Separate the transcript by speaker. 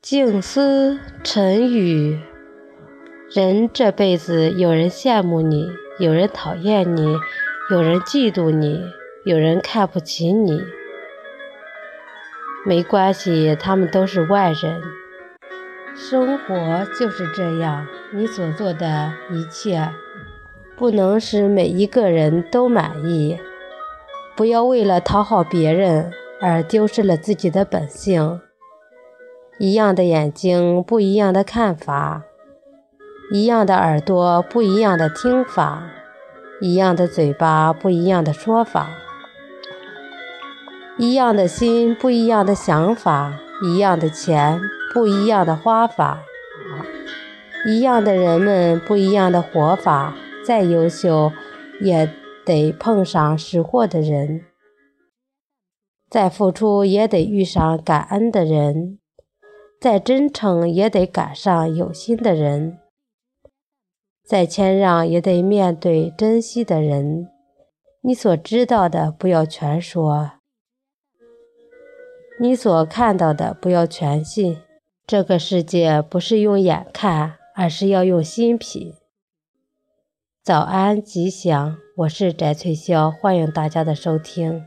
Speaker 1: 静思沉语，人这辈子，有人羡慕你，有人讨厌你，有人嫉妒你，有人看不起你。没关系，他们都是外人。生活就是这样，你所做的一切，不能使每一个人都满意。不要为了讨好别人而丢失了自己的本性。一样的眼睛，不一样的看法；一样的耳朵，不一样的听法；一样的嘴巴，不一样的说法；一样的心，不一样的想法；一样的钱，不一样的花法；一样的人们，不一样的活法。再优秀，也得碰上识货的人；再付出，也得遇上感恩的人。再真诚也得赶上有心的人，再谦让也得面对珍惜的人。你所知道的不要全说，你所看到的不要全信。这个世界不是用眼看，而是要用心品。早安，吉祥，我是翟翠潇，欢迎大家的收听。